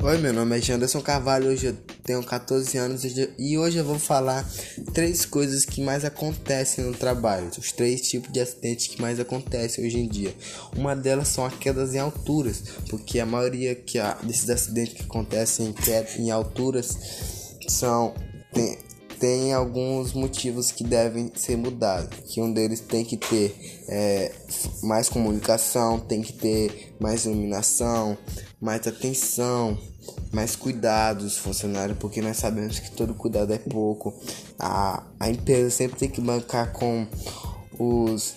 Oi, meu nome é Janderson Carvalho, hoje eu tenho 14 anos e hoje eu vou falar três coisas que mais acontecem no trabalho, os três tipos de acidentes que mais acontecem hoje em dia. Uma delas são as quedas em alturas, porque a maioria que desses acidentes que acontecem em, em alturas são tem, tem alguns motivos que devem ser mudados. Que um deles tem que ter é, mais comunicação, tem que ter mais iluminação, mais atenção, mais cuidados funcionários, porque nós sabemos que todo cuidado é pouco. A, a empresa sempre tem que bancar com os,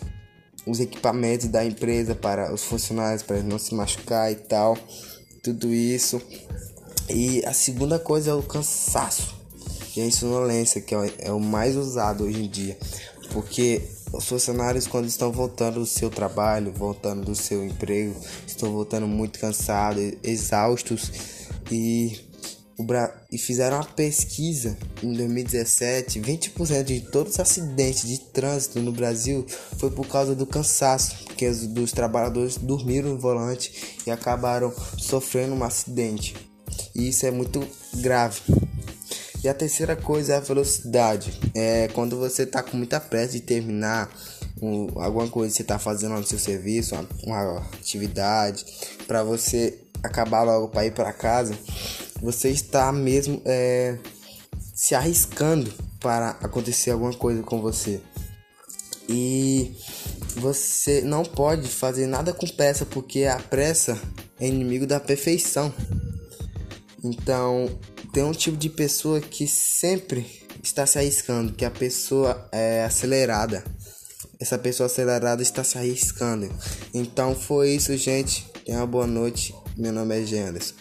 os equipamentos da empresa para os funcionários, para não se machucar e tal. Tudo isso. E a segunda coisa é o cansaço e a insonolência, que é, é o mais usado hoje em dia, porque os funcionários quando estão voltando do seu trabalho, voltando do seu emprego, estão voltando muito cansados, exaustos e, e fizeram uma pesquisa em 2017, 20% de todos os acidentes de trânsito no Brasil foi por causa do cansaço, porque os dos trabalhadores dormiram no volante e acabaram sofrendo um acidente. E isso é muito grave. E a terceira coisa é a velocidade. É quando você tá com muita pressa de terminar um, alguma coisa que você tá fazendo no seu serviço, uma, uma atividade, para você acabar logo para ir para casa, você está mesmo é, se arriscando para acontecer alguma coisa com você. E você não pode fazer nada com pressa, porque a pressa é inimigo da perfeição. Então, tem um tipo de pessoa que sempre está se arriscando, que a pessoa é acelerada. Essa pessoa acelerada está se arriscando. Então foi isso, gente. Tenha uma boa noite. Meu nome é Genderson.